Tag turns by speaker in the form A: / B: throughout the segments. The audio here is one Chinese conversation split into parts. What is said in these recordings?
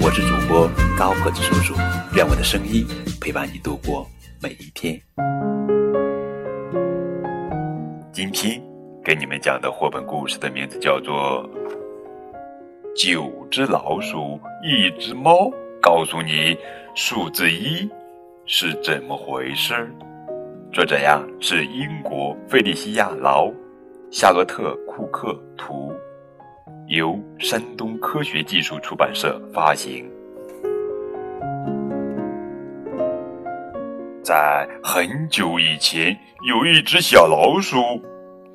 A: 我是主播高个子叔叔，愿我的声音陪伴你度过每一天。今天给你们讲的绘本故事的名字叫做《九只老鼠，一只猫》，告诉你数字一是怎么回事。作者呀是英国费利西亚劳。夏洛特·库克图，由山东科学技术出版社发行。在很久以前，有一只小老鼠，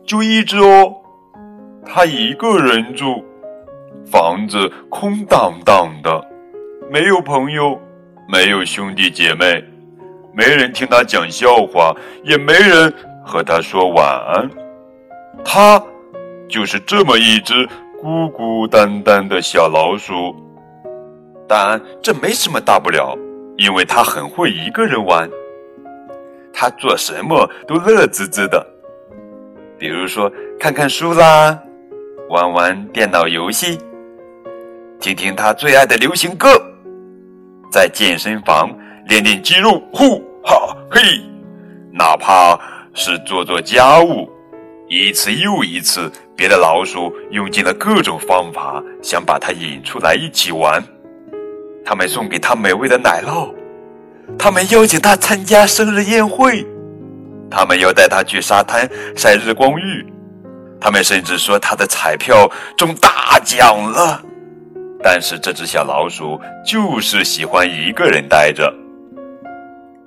A: 就一只哦，它一个人住，房子空荡荡的，没有朋友，没有兄弟姐妹，没人听它讲笑话，也没人和它说晚安。它就是这么一只孤孤单单的小老鼠，但这没什么大不了，因为它很会一个人玩。它做什么都乐滋滋的，比如说看看书啦，玩玩电脑游戏，听听他最爱的流行歌，在健身房练练肌肉，呼哈嘿，哪怕是做做家务。一次又一次，别的老鼠用尽了各种方法，想把它引出来一起玩。他们送给他美味的奶酪，他们邀请他参加生日宴会，他们要带他去沙滩晒日光浴，他们甚至说他的彩票中大奖了。但是这只小老鼠就是喜欢一个人待着，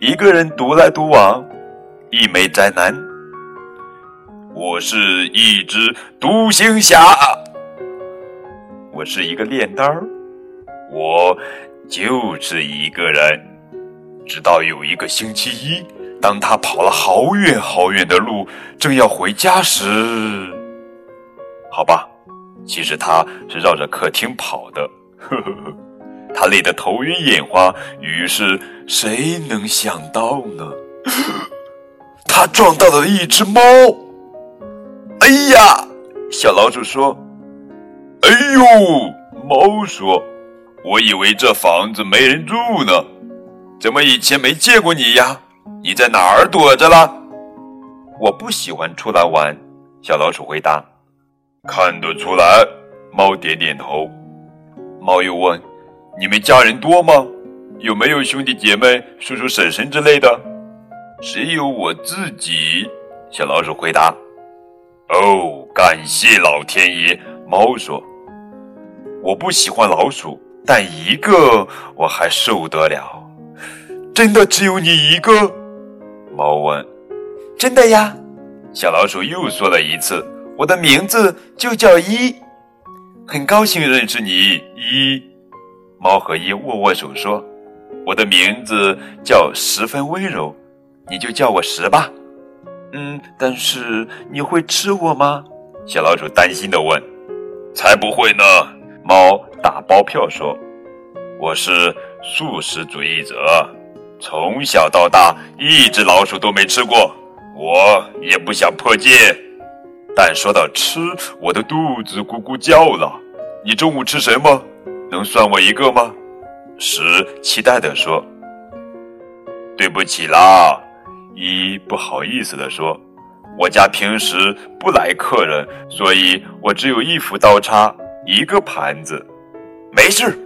A: 一个人独来独往，一枚宅男。我是一只独行侠，我是一个炼丹儿，我就是一个人。直到有一个星期一，当他跑了好远好远的路，正要回家时，好吧，其实他是绕着客厅跑的。呵呵呵，他累得头晕眼花，于是谁能想到呢？他撞到了一只猫。哎呀，小老鼠说：“哎呦！”猫说：“我以为这房子没人住呢，怎么以前没见过你呀？你在哪儿躲着了？”我不喜欢出来玩。小老鼠回答：“看得出来。”猫点点头。猫又问：“你们家人多吗？有没有兄弟姐妹、叔叔婶婶之类的？”“只有我自己。”小老鼠回答。哦，感谢老天爷！猫说：“我不喜欢老鼠，但一个我还受得了。”真的只有你一个？猫问。“真的呀！”小老鼠又说了一次：“我的名字就叫一，很高兴认识你，一。”猫和一握握手说：“我的名字叫十分温柔，你就叫我十吧。”嗯，但是你会吃我吗？小老鼠担心的问。才不会呢！猫打包票说：“我是素食主义者，从小到大一只老鼠都没吃过，我也不想破戒。但说到吃，我的肚子咕咕叫了。你中午吃什么？能算我一个吗？”十期待的说：“对不起啦。”一不好意思地说：“我家平时不来客人，所以我只有一副刀叉，一个盘子。”没事，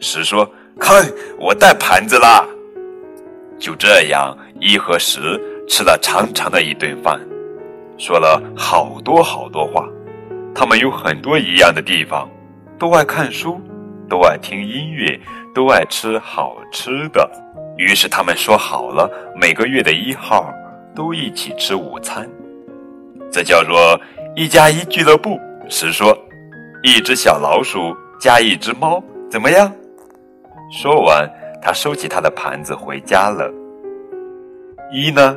A: 十说：“看我带盘子啦。”就这样，一和十吃了长长的一顿饭，说了好多好多话。他们有很多一样的地方，都爱看书，都爱听音乐，都爱吃好吃的。于是他们说好了，每个月的一号都一起吃午餐，这叫做一加一俱乐部。是说，一只小老鼠加一只猫，怎么样？说完，他收起他的盘子回家了。一呢，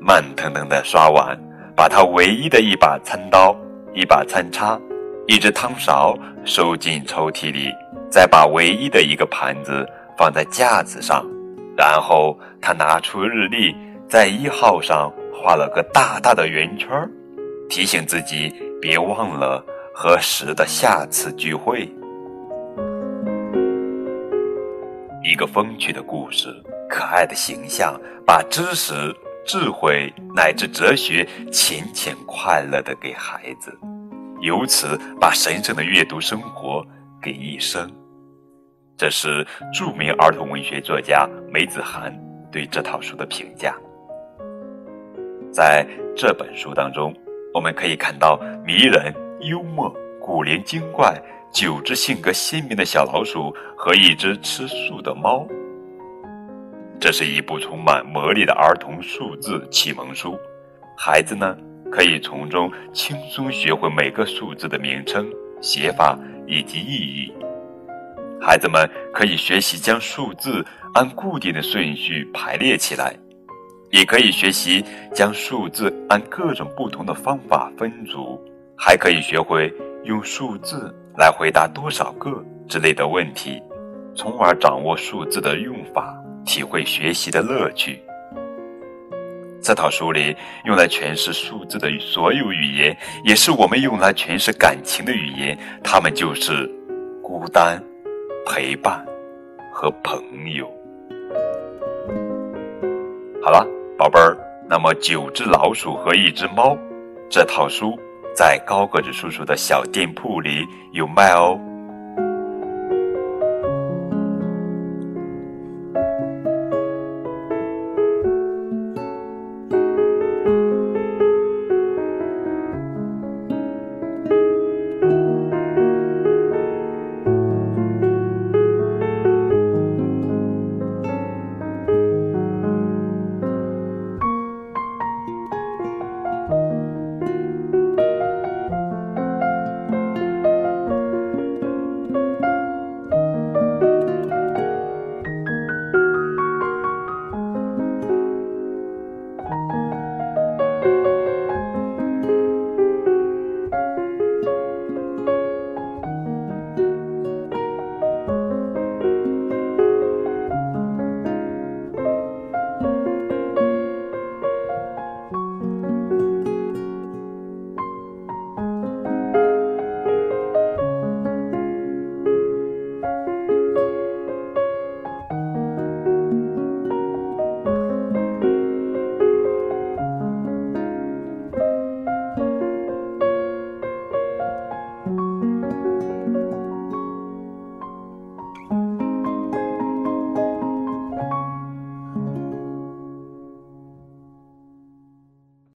A: 慢腾腾的刷碗，把他唯一的一把餐刀、一把餐叉、一只汤勺收进抽屉里，再把唯一的一个盘子放在架子上，然后他拿出日历，在一号上画了个大大的圆圈，提醒自己别忘了和十的下次聚会。一个风趣的故事，可爱的形象，把知识、智慧乃至哲学浅浅快乐的给孩子，由此把神圣的阅读生活给一生。这是著名儿童文学作家梅子涵对这套书的评价。在这本书当中，我们可以看到迷人、幽默、古灵精怪。九只性格鲜明的小老鼠和一只吃素的猫。这是一部充满魔力的儿童数字启蒙书，孩子呢可以从中轻松学会每个数字的名称、写法以及意义。孩子们可以学习将数字按固定的顺序排列起来，也可以学习将数字按各种不同的方法分组，还可以学会用数字。来回答多少个之类的问题，从而掌握数字的用法，体会学习的乐趣。这套书里用来诠释数字的所有语言，也是我们用来诠释感情的语言。它们就是孤单、陪伴和朋友。好了，宝贝儿，那么九只老鼠和一只猫，这套书。在高个子叔叔的小店铺里有卖哦。